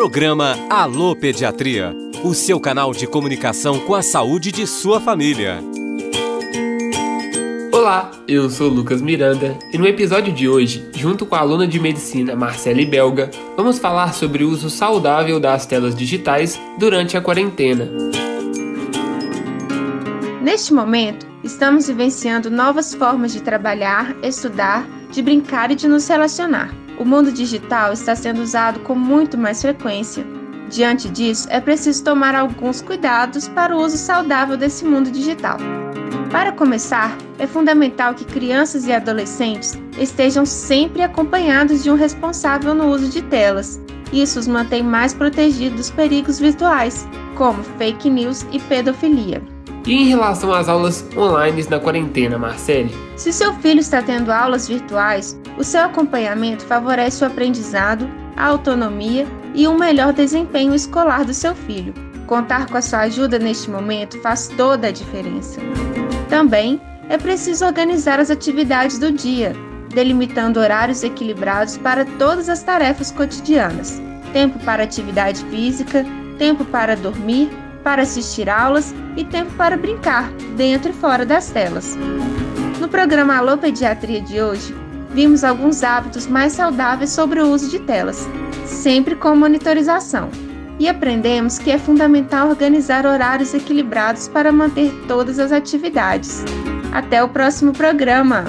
Programa Alô Pediatria, o seu canal de comunicação com a saúde de sua família. Olá, eu sou Lucas Miranda e no episódio de hoje, junto com a aluna de medicina Marcele Belga, vamos falar sobre o uso saudável das telas digitais durante a quarentena. Neste momento, estamos vivenciando novas formas de trabalhar, estudar, de brincar e de nos relacionar o mundo digital está sendo usado com muito mais frequência. Diante disso, é preciso tomar alguns cuidados para o uso saudável desse mundo digital. Para começar, é fundamental que crianças e adolescentes estejam sempre acompanhados de um responsável no uso de telas. Isso os mantém mais protegidos dos perigos virtuais, como fake news e pedofilia. E em relação às aulas online na quarentena, Marcele? Se seu filho está tendo aulas virtuais, o seu acompanhamento favorece o aprendizado, a autonomia e um melhor desempenho escolar do seu filho. Contar com a sua ajuda neste momento faz toda a diferença. Também é preciso organizar as atividades do dia, delimitando horários equilibrados para todas as tarefas cotidianas: tempo para atividade física, tempo para dormir para assistir aulas e tempo para brincar, dentro e fora das telas. No programa Alô Pediatria de hoje, vimos alguns hábitos mais saudáveis sobre o uso de telas, sempre com monitorização. E aprendemos que é fundamental organizar horários equilibrados para manter todas as atividades. Até o próximo programa!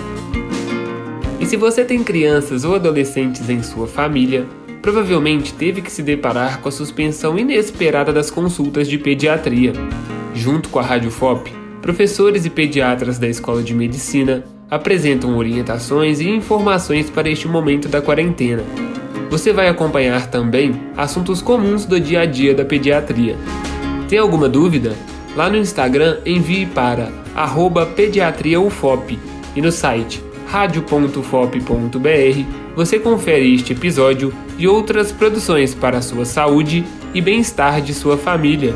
E se você tem crianças ou adolescentes em sua família, provavelmente teve que se deparar com a suspensão inesperada das consultas de pediatria. Junto com a Rádio FOP, professores e pediatras da Escola de Medicina apresentam orientações e informações para este momento da quarentena. Você vai acompanhar também assuntos comuns do dia a dia da pediatria. Tem alguma dúvida? Lá no Instagram envie para pediatriaufop e no site radio.fop.br você confere este episódio e outras produções para a sua saúde e bem-estar de sua família.